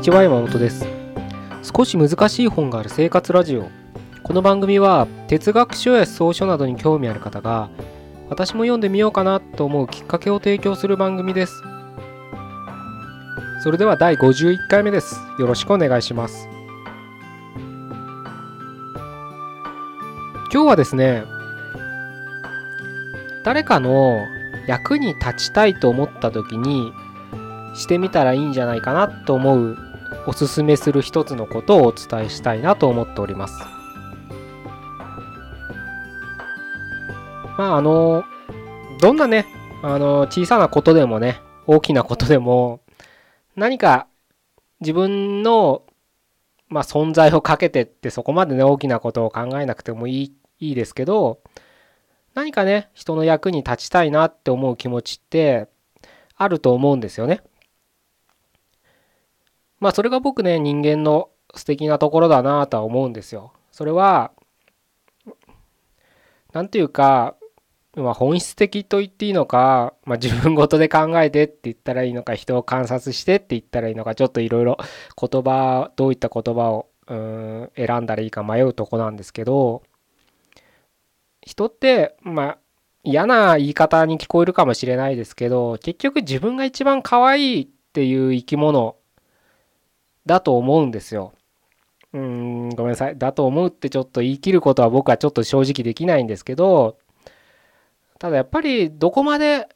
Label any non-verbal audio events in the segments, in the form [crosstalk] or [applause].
にちは山本です。少し難しい本がある生活ラジオ。この番組は哲学書や草書などに興味ある方が私も読んでみようかなと思うきっかけを提供する番組です。それでは第51回目です。よろしくお願いします。今日はですね誰かの役に立ちたいと思った時にしてみたらいいんじゃないかなと思うおすすめする一つのことをお伝えしたいなと思っております。まああのどんなねあの小さなことでもね大きなことでも何か自分のまあ、存在をかけてってそこまでね大きなことを考えなくてもいいいいですけど何かね人の役に立ちたいなって思う気持ちってあると思うんですよね。まあそれが僕ね人間の素敵なところだなとは思うんですよ。それは何て言うか、まあ、本質的と言っていいのか、まあ、自分ごとで考えてって言ったらいいのか人を観察してって言ったらいいのかちょっといろいろ言葉どういった言葉をうん選んだらいいか迷うとこなんですけど人ってまあ嫌な言い方に聞こえるかもしれないですけど結局自分が一番可愛いっていう生き物だと思うんですよ。うん、ごめんなさい。だと思うってちょっと言い切ることは僕はちょっと正直できないんですけど、ただやっぱりどこまで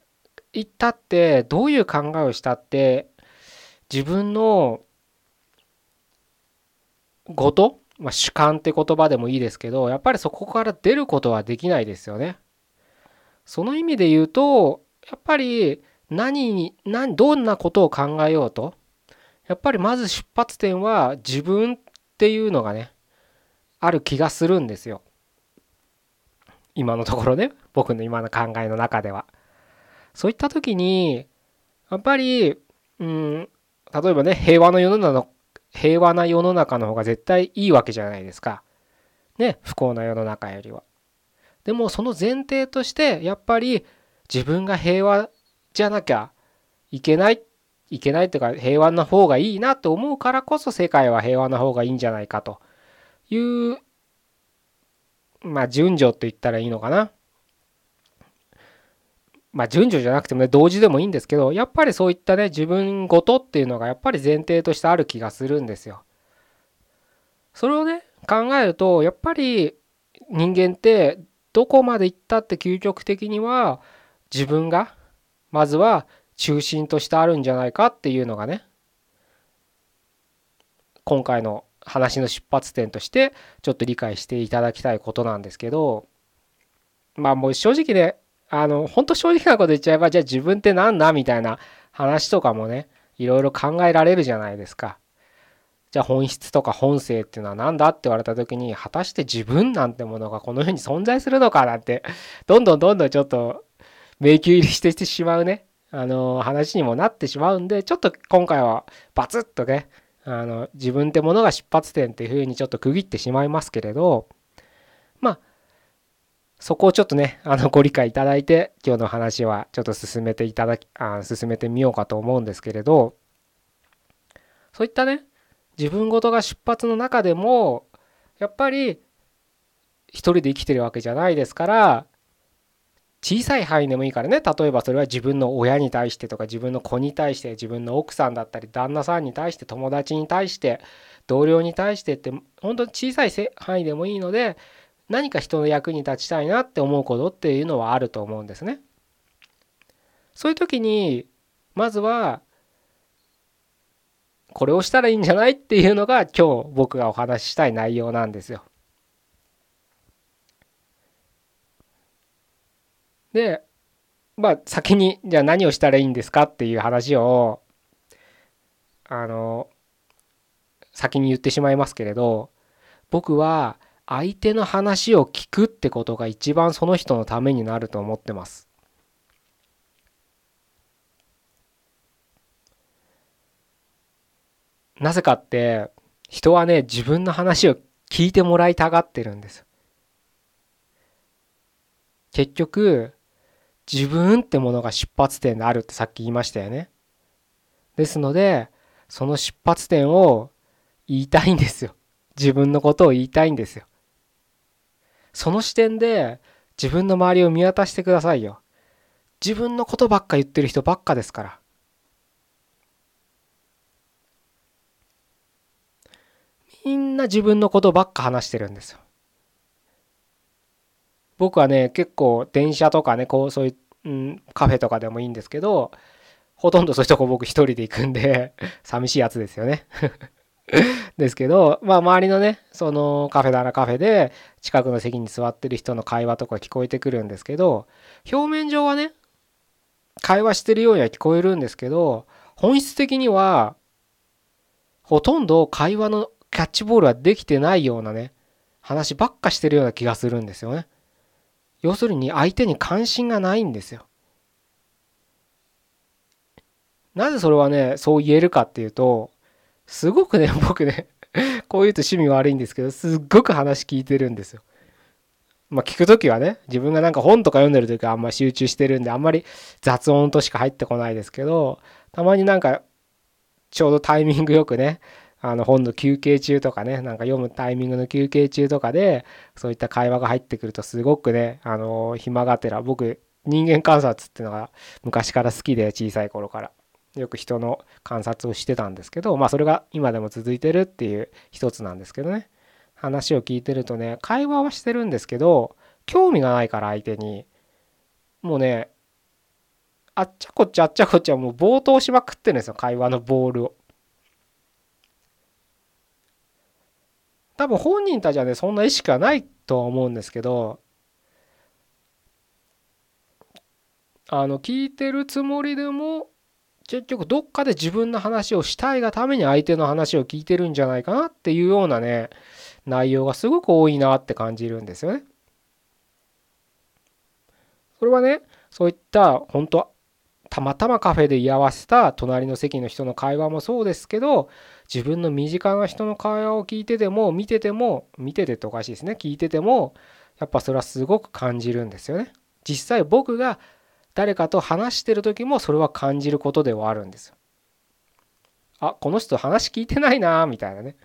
行ったって、どういう考えをしたって、自分のごと、まあ、主観って言葉でもいいですけど、やっぱりそこから出ることはできないですよね。その意味で言うと、やっぱり何に、何、どんなことを考えようと、やっぱりまず出発点は自分っていうのがねある気がするんですよ。今のところね。僕の今の考えの中では。そういった時にやっぱりうん例えばね平和の世の中の平和な世の中の方が絶対いいわけじゃないですか。ね不幸な世の中よりは。でもその前提としてやっぱり自分が平和じゃなきゃいけないっいけないというか平和な方がいいなと思うからこそ世界は平和な方がいいんじゃないかというまあ順序と言ったらいいのかな。まあ順序じゃなくてもね同時でもいいんですけどやっぱりそういったね自分ごとっていうのがやっぱり前提としてある気がするんですよ。それをね考えるとやっぱり人間ってどこまで行ったって究極的には自分がまずは中心としてあるんじゃないかっていうのがね今回の話の出発点としてちょっと理解していただきたいことなんですけどまあもう正直ねあの本当正直なこと言っちゃえばじゃあ自分って何だみたいな話とかもねいろいろ考えられるじゃないですか。じゃあ本質とか本性っていうのは何だって言われた時に果たして自分なんてものがこの世に存在するのかなんてどんどんどんどんちょっと迷宮入りしてしまうねあの話にもなってしまうんでちょっと今回はバツッとねあの自分ってものが出発点っていうふうにちょっと区切ってしまいますけれどまあそこをちょっとねあのご理解いただいて今日の話はちょっと進めていただきあ進めてみようかと思うんですけれどそういったね自分ごとが出発の中でもやっぱり一人で生きてるわけじゃないですから小さい範囲でもいいからね例えばそれは自分の親に対してとか自分の子に対して自分の奥さんだったり旦那さんに対して友達に対して同僚に対してって本当に小さい範囲でもいいので何か人の役に立ちたいなって思うことっていうのはあると思うんですね。そういう時にまずはこれをしたらいいんじゃないっていうのが今日僕がお話ししたい内容なんですよ。で、まあ先にじゃあ何をしたらいいんですかっていう話をあの先に言ってしまいますけれど僕は相手の話を聞くってことが一番その人のためになると思ってます。なぜかって人はね自分の話を聞いてもらいたがってるんです。結局自分ってものが出発点であるってさっき言いましたよね。ですのでその出発点を言いたいんですよ。自分のことを言いたいんですよ。その視点で自分の周りを見渡してくださいよ。自分のことばっか言ってる人ばっかですから。みんな自分のことばっか話してるんですよ。僕はね結構電車とかねこうそういう、うん、カフェとかでもいいんですけどほとんどそういうとこ僕一人で行くんで [laughs] 寂しいやつですよね [laughs] ですけど、まあ周りのね、そのカフェならカフェで近くの席に座ってる人の会話とか聞こえてくるんですけど、表面上はね、会話してるようには聞こえるんですけど、本質的にはほとんど会話のキャッチボールはできてないようなね、話ばっかしてるような気がするんですよね。要するに相手に関心がないんですよ。なぜそれはね、そう言えるかっていうと、すごくね、[laughs] 僕ね、こう言うと趣味悪いんですけど、すっごく話聞いてるんですよ。まあ聞くときはね、自分がなんか本とか読んでるときはあんま集中してるんで、あんまり雑音としか入ってこないですけど、たまになんかちょうどタイミングよくね、あの本の休憩中とかね、なんか読むタイミングの休憩中とかで、そういった会話が入ってくるとすごくね、あの、暇がてら、僕、人間観察っていうのが昔から好きで、小さい頃から。よく人の観察をしてたんですけどまあそれが今でも続いてるっていう一つなんですけどね話を聞いてるとね会話はしてるんですけど興味がないから相手にもうねあっちゃこっちゃあっちゃこっちゃもう冒頭しまくってるんですよ会話のボールを。多分本人たちはねそんな意識はないとは思うんですけどあの聞いてるつもりでも結局どっかで自分の話をしたいがために相手の話を聞いてるんじゃないかなっていうようなね内容がすごく多いなって感じるんですよね。それはねそういった本当たまたまカフェで居合わせた隣の席の人の会話もそうですけど自分の身近な人の会話を聞いてても見てても見ててっておかしいですね聞いててもやっぱそれはすごく感じるんですよね。実際僕が誰かと話してる時もそれは感じることではあるんですよ。あこの人話聞いてないなみたいなね。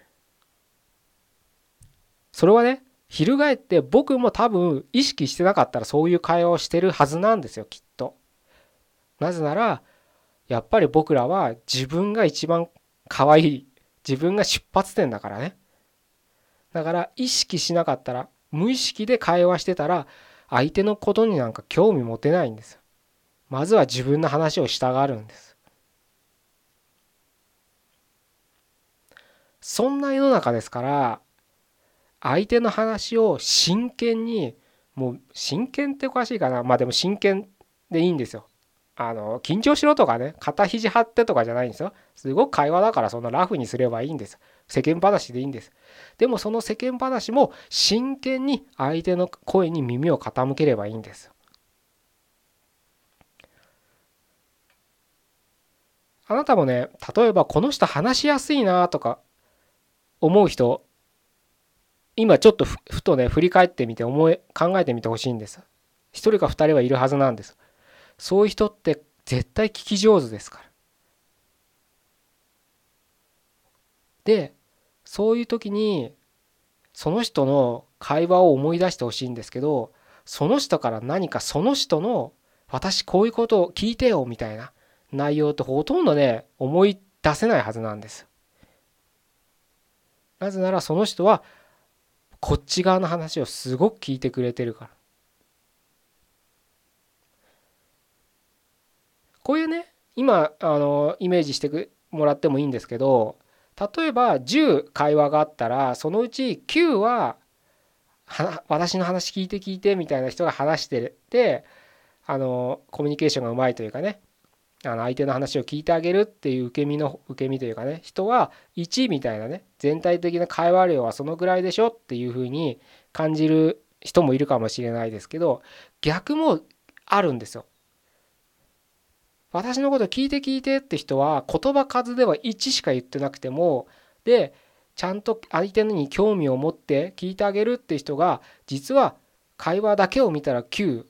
それはね翻って僕も多分意識してなかったらそういう会話をしてるはずなんですよきっと。なぜならやっぱり僕らは自分が一番可愛い自分が出発点だからね。だから意識しなかったら無意識で会話してたら相手のことになんか興味持てないんですよ。まずは自分の話をしたがるんです。そんな世の中ですから相手の話を真剣にもう真剣っておかしいかなまあでも真剣でいいんですよ。あの緊張しろとかね肩肘張ってとかじゃないんですよ。すごく会話だからそんなラフにすればいいんです。世間話でいいんです。でもその世間話も真剣に相手の声に耳を傾ければいいんです。あなたもね例えばこの人話しやすいなとか思う人今ちょっとふとね振り返ってみて思い考えてみてほしいんです一人か二人はいるはずなんですそういう人って絶対聞き上手ですからでそういう時にその人の会話を思い出してほしいんですけどその人から何かその人の私こういうことを聞いてよみたいな内容ってほとんどね思い出せないはずなんです。なぜならその人はこっち側の話をすごく聞いてくれてるから。こういうね今あのイメージしてもらってもいいんですけど例えば10会話があったらそのうち9は私の話聞いて聞いてみたいな人が話しててあのコミュニケーションがうまいというかねあの相手の話を聞いてあげるっていう受け身の受け身というかね人は1みたいなね全体的な会話量はそのぐらいでしょっていうふうに感じる人もいるかもしれないですけど逆もあるんですよ。私のこと聞いて聞いてって人は言葉数では1しか言ってなくてもでちゃんと相手に興味を持って聞いてあげるって人が実は会話だけを見たら9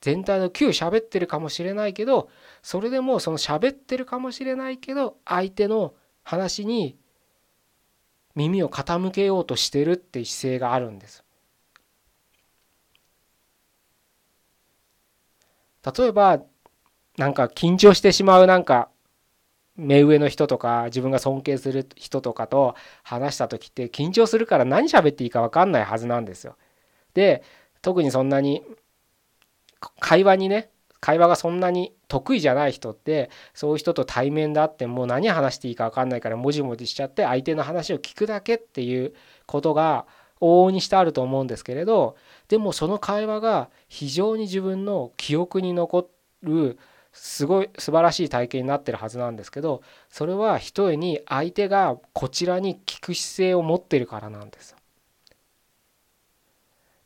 全体の9喋ってるかもしれないけどそれでもその喋ってるかもしれないけど相手の話に耳を傾けようとしてるって姿勢があるんです。例えばなんか緊張してしまうなんか目上の人とか自分が尊敬する人とかと話した時って緊張するから何喋っていいか分かんないはずなんですよ。で特にそんなに会話にね会話がそんなに得意じゃない人ってそういう人と対面であってもう何話していいか分かんないからもじもじしちゃって相手の話を聞くだけっていうことが往々にしてあると思うんですけれどでもその会話が非常に自分の記憶に残るすごい素晴らしい体験になってるはずなんですけどそれはひとえに相手がこちらに聞く姿勢を持ってるからなんです。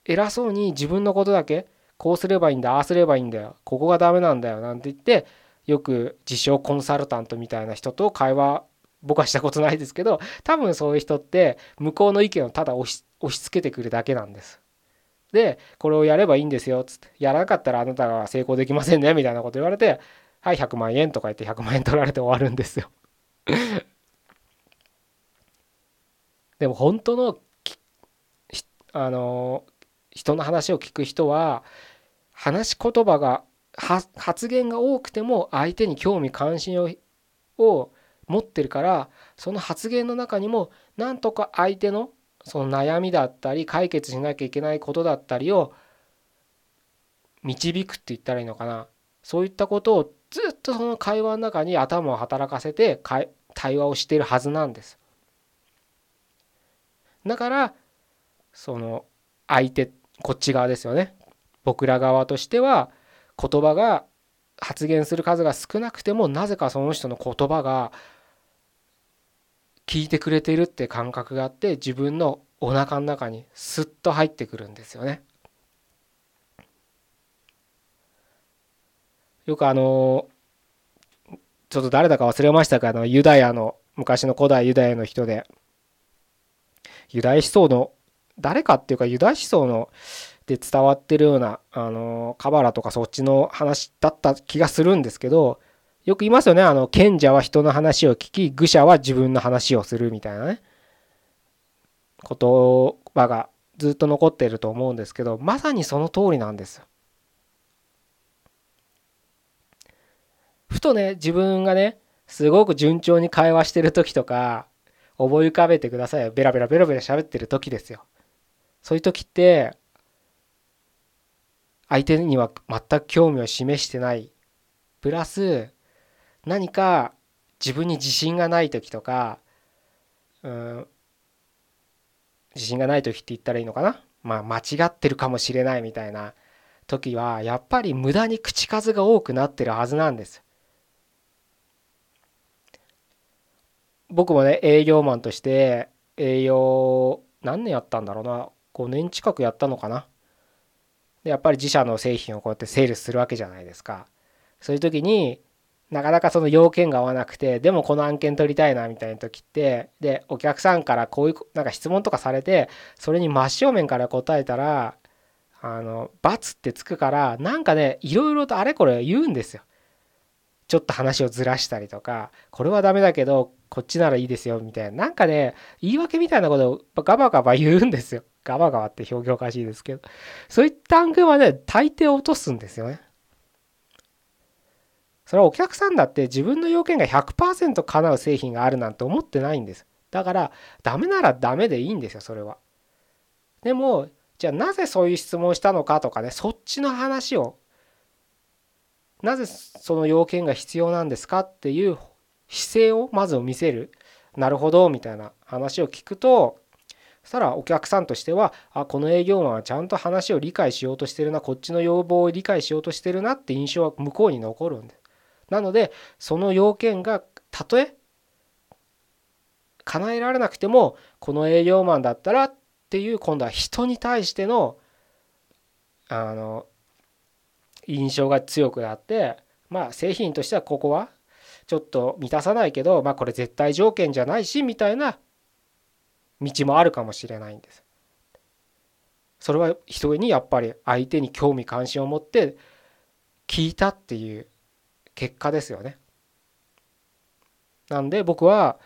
偉そうに自分のことだけこうすればいいんだああすればいいんだよここがダメなんだよなんて言ってよく自称コンサルタントみたいな人と会話僕はしたことないですけど多分そういう人って向こうの意見をただ押し押し付けてくるだけなんです。でこれをやればいいんですよつってやらなかったらあなたが成功できませんねみたいなこと言われてはい100万円とか言って100万円取られて終わるんですよ。[laughs] でも本当のあの人の話を聞く人は話し言葉が発言が多くても相手に興味関心をを持ってるからその発言の中にもなんとか相手のその悩みだったり解決しなきゃいけないことだったりを導くって言ったらいいのかなそういったことをずっとその会話の中に頭を働かせて対話をしているはずなんです。だからその相手こっち側ですよね僕ら側としては言葉が発言する数が少なくてもなぜかその人の言葉が聞いてくれてるって感覚があって自分のお腹の中にスッと入ってくるんですよね。よくあのちょっと誰だか忘れましたがあのユダヤの昔の古代ユダヤの人でユダヤ思想の誰かっていうかユダヤ思想ので伝わってるようなあのカバラとかそっちの話だった気がするんですけどよく言いますよね。あの、賢者は人の話を聞き、愚者は自分の話をするみたいなね、言葉がずっと残っていると思うんですけど、まさにその通りなんです。ふとね、自分がね、すごく順調に会話してる時とか、思い浮かべてくださいよ。ベラベラベラベラ喋ってる時ですよ。そういう時って、相手には全く興味を示してない。プラス、何か自分に自信がない時とかうん自信がない時って言ったらいいのかな？まあ間違ってるかもしれないみたいな時はやっぱり無駄に口数が多くなってるはずなんです。僕もね営業マンとして営業何年やったんだろうな？5年近くやったのかな？でやっぱり自社の製品をこうやってセールスするわけじゃないですか。そういう時になかなかその要件が合わなくてでもこの案件取りたいなみたいな時ってでお客さんからこういうなんか質問とかされてそれに真正面から答えたらあの罰ってつくからなんかねいろいろとあれこれ言うんですよ。ちょっと話をずらしたりとかこれはダメだけどこっちならいいですよみたいななんかね言い訳みたいなことをガバガバ言うんですよ。ガバガバって表現おかしいですけどそういった案件はね大抵落とすんですよね。それはお客さんだって自分の要件が100%叶う製品があるなんて思ってないんです。だからダメならダメでいいんですよそれは。でもじゃあなぜそういう質問をしたのかとかねそっちの話をなぜその要件が必要なんですかっていう姿勢をまず見せるなるほどみたいな話を聞くとそしたらお客さんとしてはあこの営業マンはちゃんと話を理解しようとしてるなこっちの要望を理解しようとしてるなって印象は向こうに残るんで。なのでその要件がたとえ叶えられなくてもこの営業マンだったらっていう今度は人に対してのあの印象が強くなってまあ製品としてはここはちょっと満たさないけどまあこれ絶対条件じゃないしみたいな道もあるかもしれないんです。それは人にやっぱり相手に興味関心を持って聞いたっていう結果ですよね。なんで僕は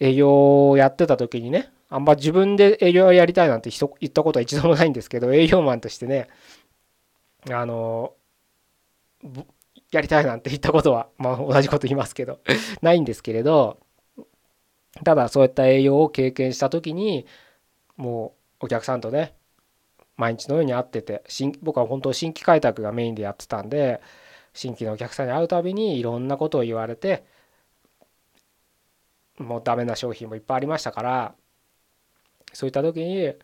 営業をやってた時にねあんま自分で営業やりたいなんて言ったことは一度もないんですけど営業マンとしてねあのやりたいなんて言ったことはまあ同じこと言いますけどないんですけれどただそういった営業を経験した時にもうお客さんとね毎日のように会ってて新僕は本当新規開拓がメインでやってたんで新規のお客さんに会うたびにいろんなことを言われてもうダメな商品もいっぱいありましたからそういった時に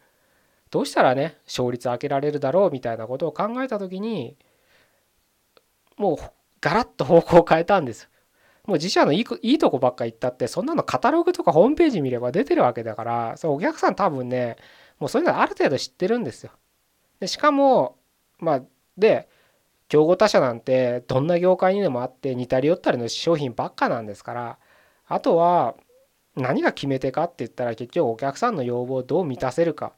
どうしたらね勝率上げられるだろうみたいなことを考えた時にもうガラッと方向を変えたんです。もう自社のいいいいとこばっか行ったってそんなのカタログとかホームページ見れば出てるわけだからそお客さん多分ねもうそういうのある程度知ってるんですよ。でしかもまあで競合他社なんてどんな業界にでもあって似たり寄ったりの商品ばっかなんですからあとは何が決め手かって言ったら結局お客さんの要望をどう満たせるかっ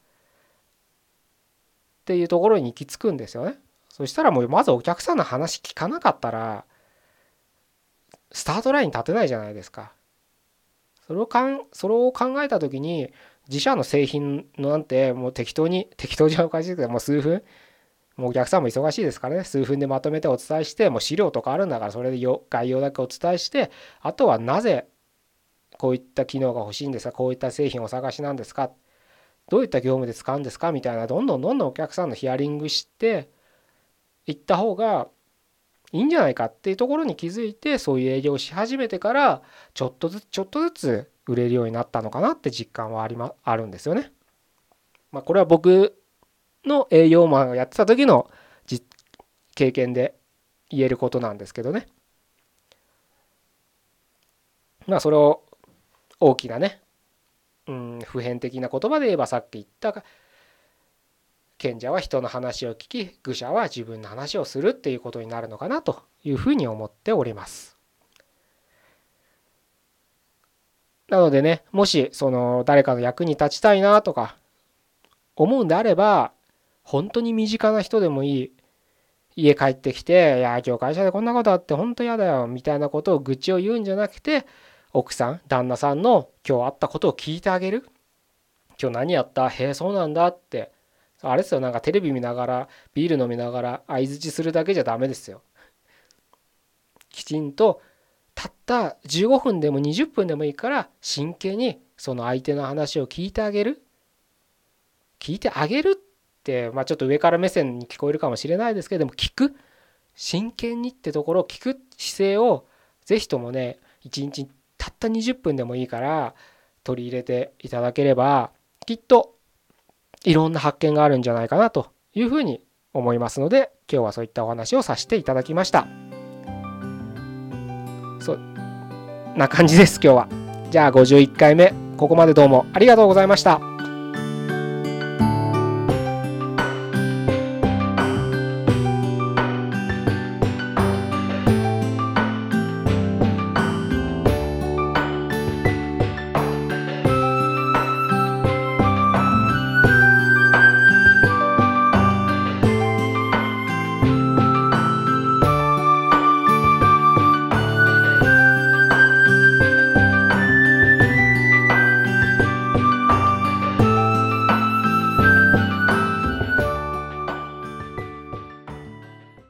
ていうところに行き着くんですよね。そしたらもうまずお客さんの話聞かなかったらスタートライン立てないじゃないですか。それをかんそれを考えた時に自社の製品なんてもう適当に適当じゃおかしいけどもう数分もうお客さんも忙しいですからね。数分でまとめてお伝えしてもう資料とかあるんだからそれで概要だけお伝えしてあとはなぜこういった機能が欲しいんですか？こういった製品をお探しなんですか？どういった業務で使うんですか？みたいなどんどんどんどんお客さんのヒアリングしていった方がいいんじゃないかっていうところに気づいてそういう営業をし始めてからちょっとずつちょっとずつ売れるようになったのかなって実感はあり、ま、あるんですよね。まあ、これは僕の営業マンをやってた時の経験で言えることなんですけどね。まあそれを大きなね、うん、普遍的な言葉で言えばさっき言った賢者は人の話を聞き愚者は自分の話をするっていうことになるのかなというふうに思っております。なのでねもしその誰かの役に立ちたいなとか思うんであれば本当に身近な人でもいい。家帰ってきて「いや今日会社でこんなことあって本当嫌だよ」みたいなことを愚痴を言うんじゃなくて奥さん旦那さんの今日あったことを聞いてあげる。今日何やった？へえそうなんだって。あれですよなんかテレビ見ながらビール飲みながら相づちするだけじゃダメですよ。きちんとたった15分でも20分でもいいから真剣にその相手の話を聞いてあげる。聞いてあげるってまあちょっと上から目線に聞こえるかもしれないですけれども聞く。真剣にってところを聞く姿勢を是非ともね一日たった20分でもいいから取り入れていただければきっといろんな発見があるんじゃないかなというふうに思いますので今日はそういったお話をさせていただきました。そんな感じです今日は。じゃあ51回目ここまでどうもありがとうございました。